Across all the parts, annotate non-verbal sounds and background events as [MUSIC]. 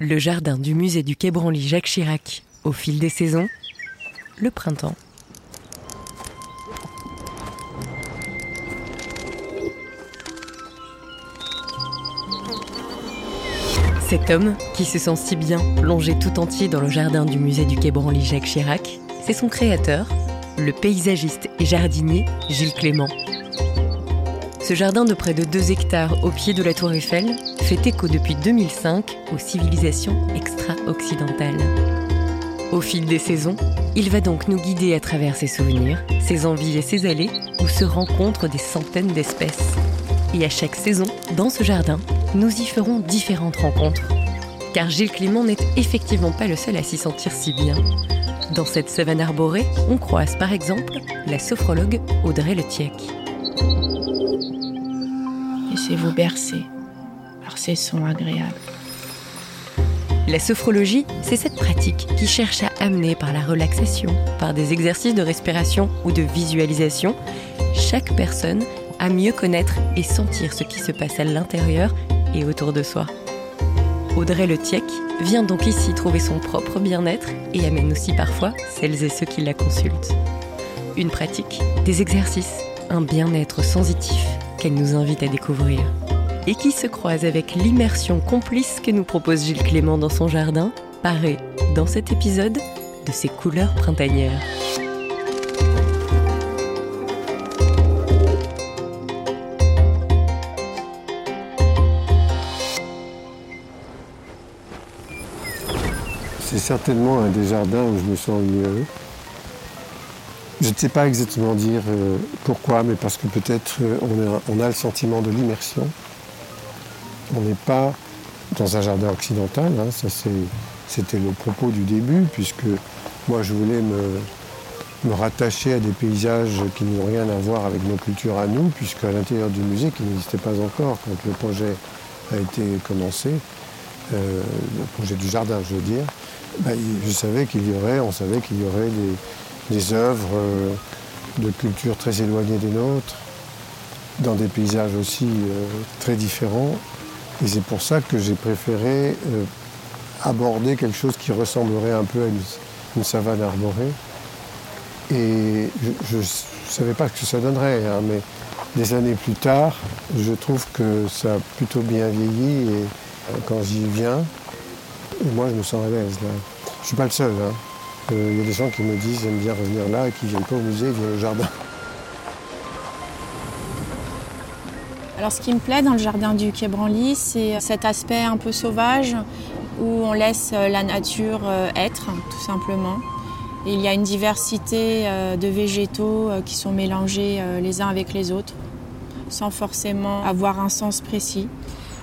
Le jardin du musée du Quai Branly Jacques Chirac, au fil des saisons, le printemps. Cet homme, qui se sent si bien plongé tout entier dans le jardin du musée du Quai Branly Jacques Chirac, c'est son créateur, le paysagiste et jardinier Gilles Clément. Ce jardin de près de 2 hectares au pied de la Tour Eiffel fait écho depuis 2005 aux civilisations extra-occidentales. Au fil des saisons, il va donc nous guider à travers ses souvenirs, ses envies et ses allées où se rencontrent des centaines d'espèces. Et à chaque saison, dans ce jardin, nous y ferons différentes rencontres. Car Gilles Clément n'est effectivement pas le seul à s'y sentir si bien. Dans cette savane arborée, on croise par exemple la sophrologue Audrey Letiec. Laissez-vous bercer par ces sons agréables. La sophrologie, c'est cette pratique qui cherche à amener par la relaxation, par des exercices de respiration ou de visualisation, chaque personne à mieux connaître et sentir ce qui se passe à l'intérieur et autour de soi. Audrey Letiec vient donc ici trouver son propre bien-être et amène aussi parfois celles et ceux qui la consultent. Une pratique, des exercices, un bien-être sensitif qu'elle nous invite à découvrir. Et qui se croise avec l'immersion complice que nous propose Gilles Clément dans son jardin, paré, dans cet épisode, de ses couleurs printanières. C'est certainement un des jardins où je me sens mieux. Je ne sais pas exactement dire euh, pourquoi, mais parce que peut-être euh, on, a le sentiment de l'immersion. On n'est pas dans un jardin occidental, hein, ça c'était le propos du début, puisque moi je voulais me, rattacher à des paysages qui n'ont rien à voir avec nos cultures à nous, puisque à l'intérieur du musée, qui n'existait pas encore quand le projet a été commencé, euh, le projet du jardin je veux dire, ben, je savais qu'il y aurait, on savait qu'il y aurait des, œuvres euh, de culture très éloignées des nôtres, dans des paysages aussi euh, très différents. Et c'est pour ça que j'ai préféré euh, aborder quelque chose qui ressemblerait un peu à une, savane arborée. Et je ne savais pas ce que ça donnerait, hein, mais des années plus tard, je trouve que ça a plutôt bien vieilli. Et quand j'y viens, moi, je me sens à l'aise. Je ne suis pas le seul. Hein. Euh, il y a des gens qui me disent j'aime bien revenir là et qui ne viennent pas au musée, ils viennent au jardin. Alors ce qui me plaît dans le jardin du Quai Branly, c'est cet aspect un peu sauvage où on laisse euh, la nature euh, être, tout simplement. Et il y a une diversité de végétaux qui sont mélangés les uns avec les autres, sans forcément avoir un sens précis.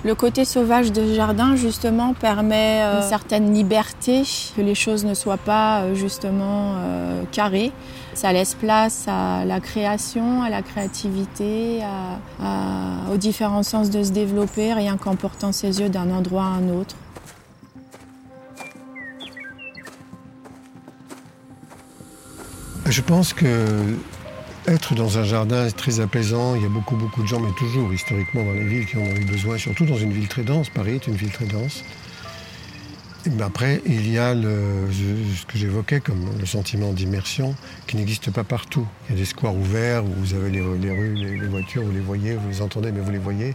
Le côté sauvage de ce jardin, justement, permet euh, une certaine liberté, que les choses ne soient pas euh, justement euh, carrées. Ça laisse place à la création, à la créativité, aux différents sens de se développer, rien qu'en portant ses yeux d'un endroit à un autre. Je pense que être dans un jardin est très apaisant. Il y a beaucoup, beaucoup de gens, mais toujours historiquement dans les villes qui en ont eu besoin, surtout dans une ville très dense. Paris est une ville très dense. Mais après, il y a ce que j'évoquais comme le sentiment d'immersion qui n'existe pas partout. Il y a des squares ouverts où vous avez les, rues, les, voitures, vous les voyez, vous les entendez, mais vous les voyez.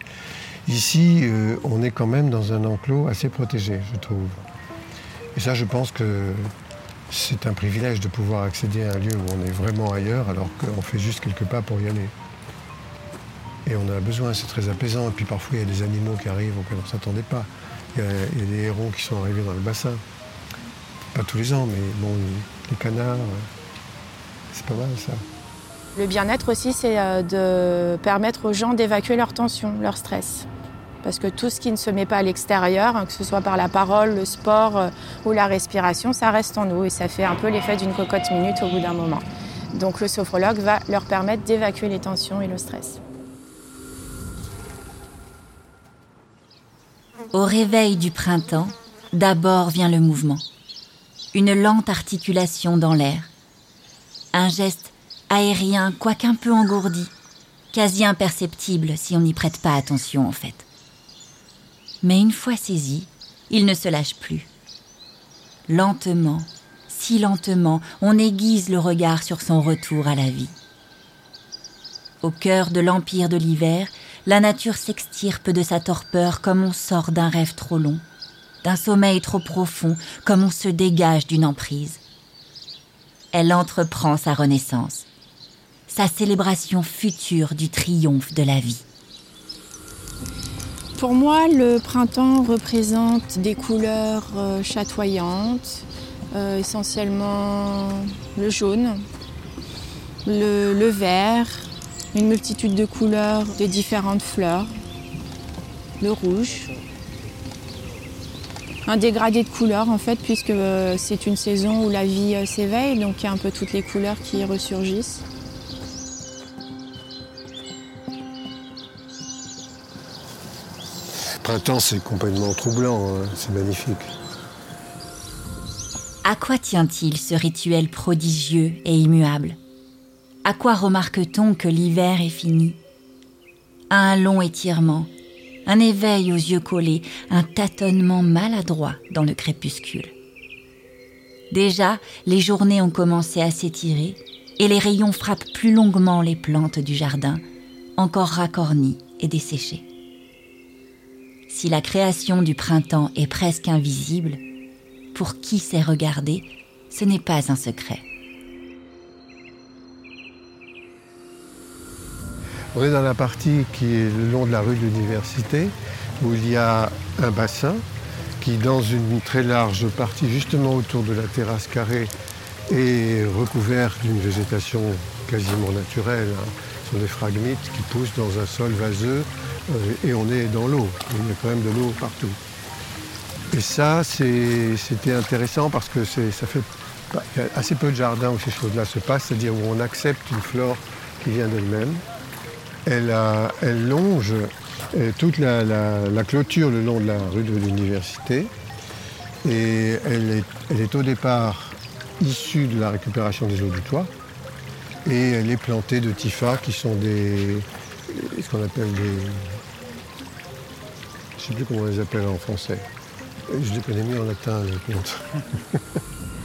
Ici, euh, on est quand même dans un enclos assez protégé, je trouve. Et ça, je pense que c'est un privilège de pouvoir accéder à un lieu où on est vraiment ailleurs alors qu'on fait juste quelques pas pour y aller. Et on a besoin, c'est très apaisant. Et puis parfois, il y a des animaux qui arrivent auxquels on ne s'attendait pas. Il y, a, des hérons qui sont arrivés dans le bassin. Pas tous les ans, mais bon, les canards, c'est pas mal ça. Le bien-être aussi, c'est euh, de permettre aux gens d'évacuer leur tension, leur stress. Parce que tout ce qui ne se met pas à l'extérieur, hein, que ce soit par la parole, le sport euh, ou la respiration, ça reste en nous et ça fait un peu l'effet d'une cocotte minute au bout d'un moment. Donc le sophrologue va leur permettre d'évacuer les tensions et le stress. Au réveil du printemps, d'abord vient le mouvement. Une lente articulation dans l'air. Un geste aérien, quoiqu'un peu engourdi, quasi imperceptible si on n'y prête pas attention en fait. Mais une fois saisi, il ne se lâche plus. Lentement, si lentement, on aiguise le regard sur son retour à la vie. Au cœur de l'empire de l'hiver, la nature s'extirpe de sa torpeur comme on sort d'un rêve trop long, d'un sommeil trop profond, comme on se dégage d'une emprise. Elle entreprend sa renaissance, sa célébration future du triomphe de la vie. Pour moi, le printemps représente des couleurs euh, chatoyantes, euh, essentiellement le jaune, le, vert, une multitude de couleurs de différentes fleurs, le rouge, un dégradé de couleurs en fait puisque euh, c'est une saison où la vie s'éveille donc il y a un peu toutes les couleurs qui ressurgissent. C'est complètement troublant, hein. c'est magnifique. À quoi tient-il ce rituel prodigieux et immuable? À quoi remarque-t-on que l'hiver est fini? À un long étirement, un éveil aux yeux collés, un tâtonnement maladroit dans le crépuscule. Déjà, les journées ont commencé à s'étirer et les rayons frappent plus longuement les plantes du jardin, encore racornies et desséchées. Si la création du printemps est presque invisible, pour qui sait regarder, ce n'est pas un secret. On est dans la partie qui est le long de la rue de l'université, où il y a un bassin qui, dans une très large partie, justement autour de la terrasse carrée, est recouvert d'une végétation quasiment naturelle. Hein. Ce sont des fragmites qui poussent dans un sol vaseux et on est dans l'eau. Il y a quand même de l'eau partout. Et ça, c'était intéressant parce que ça fait assez peu de jardins où ces choses-là se passent, c'est-à-dire où on accepte une flore qui vient d'elle-même. Elle, longe euh, toute la, clôture le long de la rue de l'université. Et elle est, au départ issue de la récupération des eaux du toit. Et elle est plantée de tifas qui sont des. Appelle des. Je ne sais plus comment on les appelle en français. Je les connais mieux en latin. [LAUGHS]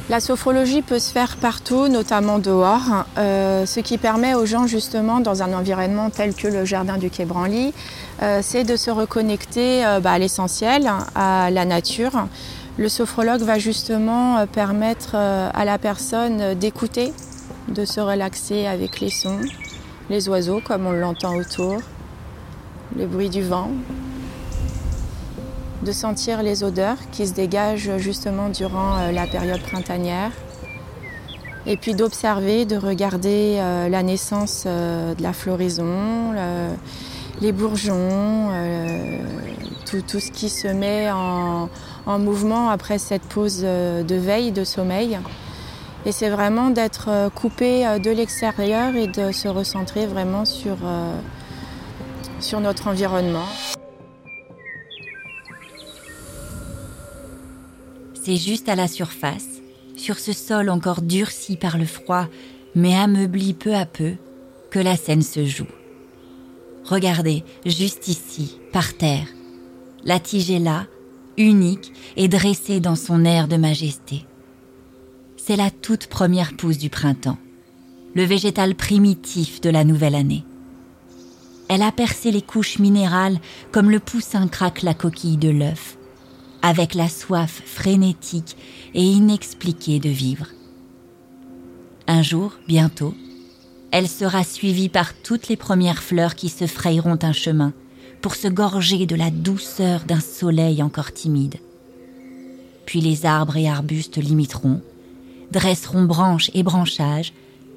La sophrologie peut se faire partout, notamment dehors, euh, ce qui permet aux gens justement dans un environnement tel que le jardin du Quai Branly, euh, c'est de se reconnecter euh, bah, à l'essentiel, à la nature. Le sophrologue va justement permettre à la personne d'écouter, de se relaxer avec les sons, les oiseaux comme on l'entend autour, le bruit du vent, de sentir les odeurs qui se dégagent justement durant euh, la période printanière. Et puis d'observer, de regarder euh, la naissance euh, de la floraison, les bourgeons, tout, ce qui se met en, mouvement après cette pause de veille, de sommeil. Et c'est vraiment d'être coupé de l'extérieur et de se recentrer vraiment sur, sur notre environnement. C'est juste à la surface, sur ce sol encore durci par le froid, mais ameubli peu à peu, que la scène se joue. Regardez, juste ici, par terre, la tige là, unique et dressée dans son air de majesté. C'est la toute première pousse du printemps, le végétal primitif de la nouvelle année. Elle a percé les couches minérales comme le poussin craque la coquille de l'œuf avec la soif frénétique et inexpliquée de vivre. Un jour, bientôt, elle sera suivie par toutes les premières fleurs qui se frayeront un chemin pour se gorger de la douceur d'un soleil encore timide. Puis les arbres et arbustes l'imiteront, dresseront branches et branchages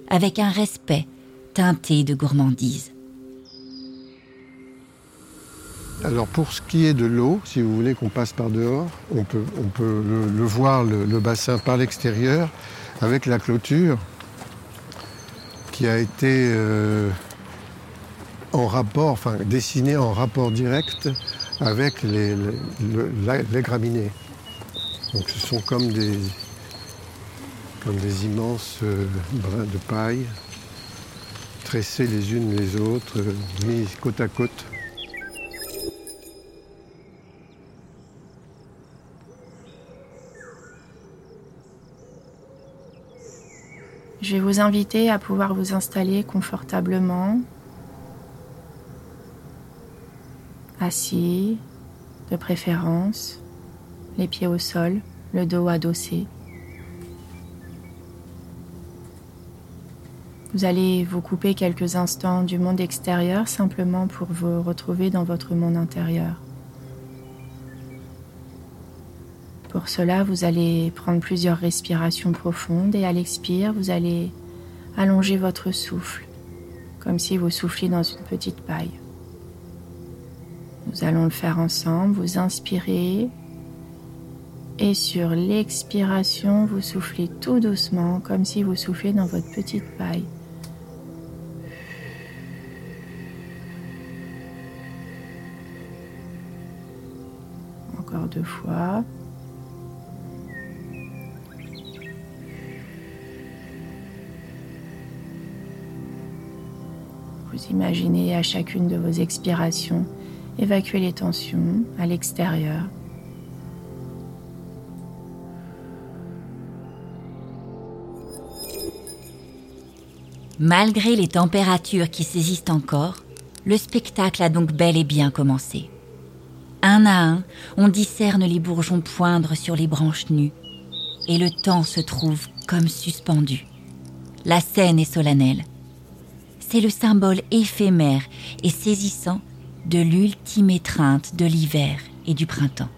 avec un respect teinté de gourmandise. Alors pour ce qui est de l'eau, si vous voulez qu'on passe par dehors, on peut, le, voir, le, bassin par l'extérieur, avec la clôture qui a été euh, en rapport, enfin dessinée en rapport direct avec les, graminées. Donc ce sont comme des, comme des immenses euh, brins de paille, tressés les unes les autres, euh, mis côte à côte. Je vais vous inviter à pouvoir vous installer confortablement, assis de préférence, les pieds au sol, le dos adossé. Vous allez vous couper quelques instants du monde extérieur simplement pour vous retrouver dans votre monde intérieur. Pour cela, vous allez prendre plusieurs respirations profondes et à l'expire, vous allez allonger votre souffle, comme si vous souffliez dans une petite paille. Nous allons le faire ensemble. Vous inspirez et sur l'expiration, vous soufflez tout doucement, comme si vous souffliez dans votre petite paille. Encore deux fois. Imaginez à chacune de vos expirations évacuer les tensions à l'extérieur. Malgré les températures qui saisissent encore, le spectacle a donc bel et bien commencé. Un à un, on discerne les bourgeons poindre sur les branches nues, et le temps se trouve comme suspendu. La scène est solennelle c'est le symbole éphémère et saisissant de l'ultime étreinte de l'hiver et du printemps.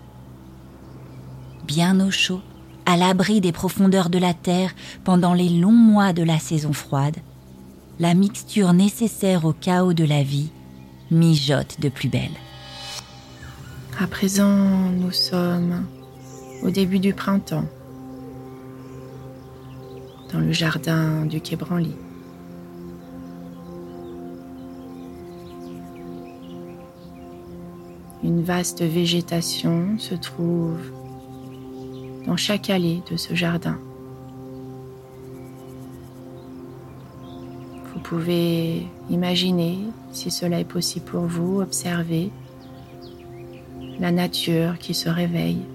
Bien au chaud, à l'abri des profondeurs de la terre pendant les longs mois de la saison froide, la mixture nécessaire au chaos de la vie mijote de plus belle. À présent, nous sommes au début du printemps, dans le jardin du Quai. Une vaste végétation se trouve dans chaque allée de ce jardin. Vous pouvez imaginer, si cela est possible pour vous, observer la nature qui se réveille.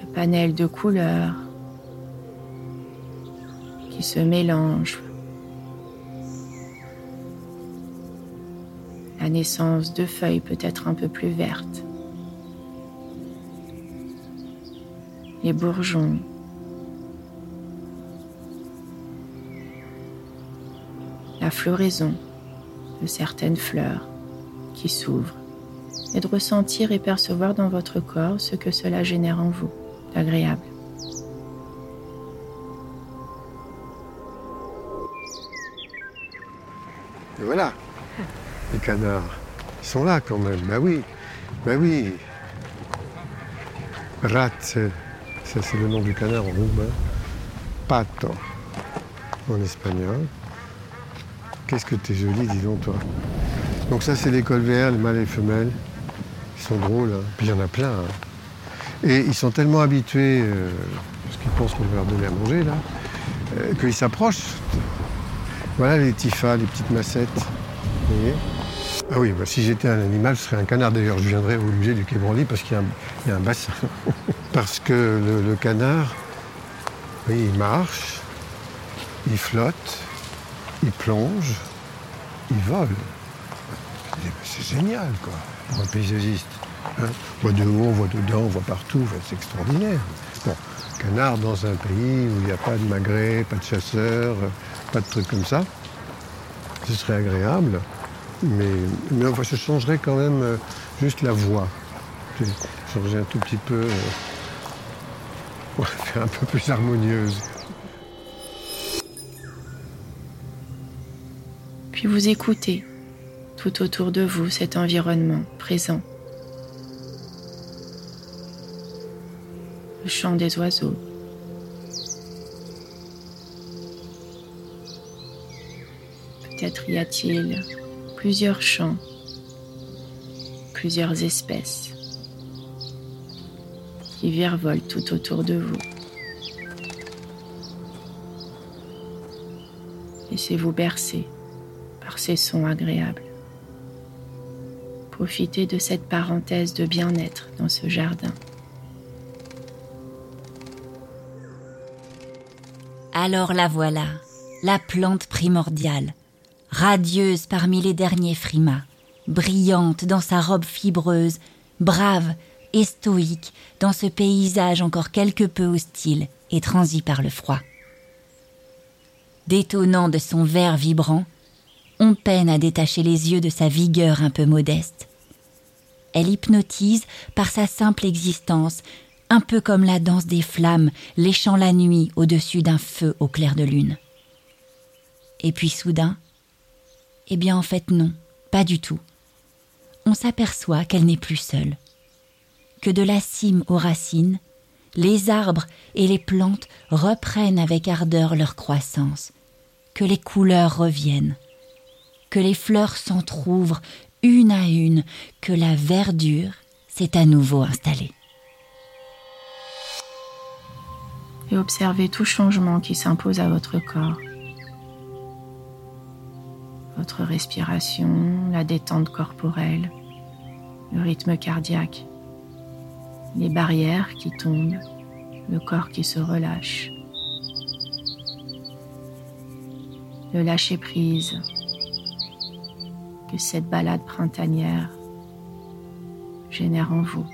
Le panel de couleurs qui se mélangent la naissance de feuilles peut-être un peu plus vertes, les bourgeons, la floraison de certaines fleurs qui s'ouvrent. Et de ressentir et percevoir dans votre corps ce que cela génère en vous d'agréable. Et voilà, canards. Ils sont là quand même. Ben oui, ben oui. Rat, ça c'est le nom du canard en roumain. Pato en espagnol. Qu'est-ce que t'es joli, dis donc toi. Donc ça c'est l'école VR, les mâles et les femelles. Ils sont drôles, hein. puis il y en a plein. Hein. Et ils sont tellement habitués, euh, parce qu'ils pensent qu'on va leur donner à manger là, euh, qu'ils s'approchent. Voilà les tifas, les petites massettes. Vous voyez? Ah oui, bah, si j'étais un animal, ce serait un canard. D'ailleurs, je viendrais au musée du Quai Branly parce qu'il y, a un bassin. [LAUGHS] parce que le, canard, oui, il marche, il flotte, il plonge, il vole. C'est génial, quoi, pour un paysagiste. Hein. on voit de haut, on voit dedans, on voit partout, c'est extraordinaire. Bon, canard dans un pays où il n'y a pas de magret, pas de chasseurs, pas de trucs comme ça, ce serait agréable. Mais, mais je changerais quand même euh, juste la voix. Je changerais un tout petit peu. Euh, pour [LAUGHS] faire un peu plus harmonieuse. Puis vous écoutez tout autour de vous cet environnement présent. Le chant des oiseaux. Peut-être y a-t-il plusieurs champs, plusieurs espèces qui virevoltent tout autour de vous. Laissez-vous bercer par ces sons agréables. Profitez de cette parenthèse de bien-être dans ce jardin. Alors la voilà, la plante primordiale, radieuse parmi les derniers frimas, brillante dans sa robe fibreuse, brave et stoïque dans ce paysage encore quelque peu hostile et transi par le froid. Détonnant de son vert vibrant, on peine à détacher les yeux de sa vigueur un peu modeste. Elle hypnotise par sa simple existence, un peu comme la danse des flammes léchant la nuit au-dessus d'un feu au clair de lune. Et puis soudain, eh bien en fait non, pas du tout. On s'aperçoit qu'elle n'est plus seule, que de la cime aux racines, les arbres et les plantes reprennent avec ardeur leur croissance, que les couleurs reviennent, que les fleurs s'entr'ouvrent une à une, que la verdure s'est à nouveau installée. Et observez tout changement qui s'impose à votre corps. Votre respiration, la détente corporelle, le rythme cardiaque, les barrières qui tombent, le corps qui se relâche, le lâcher prise que cette balade printanière génère en vous.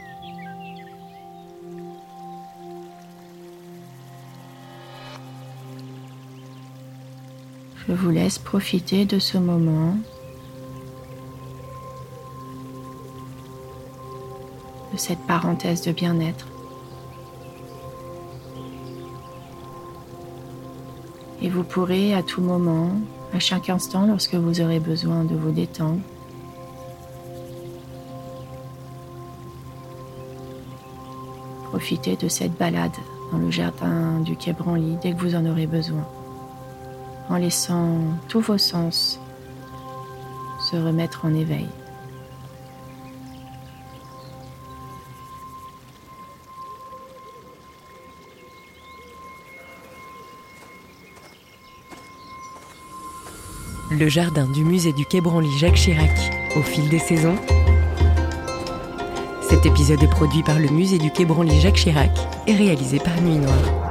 Je vous laisse profiter de ce moment de cette parenthèse de bien-être. Et vous pourrez à tout moment à chaque instant lorsque vous aurez besoin de vous détendre. Profitez de cette balade dans le jardin du Quai Branly dès que vous en aurez besoin, en laissant tous vos sens se remettre en éveil. Le jardin du musée du Quai Branly Jacques Chirac au fil des saisons. Cet épisode est produit par le musée du Quai Branly Jacques Chirac et réalisé par Nuit Noire.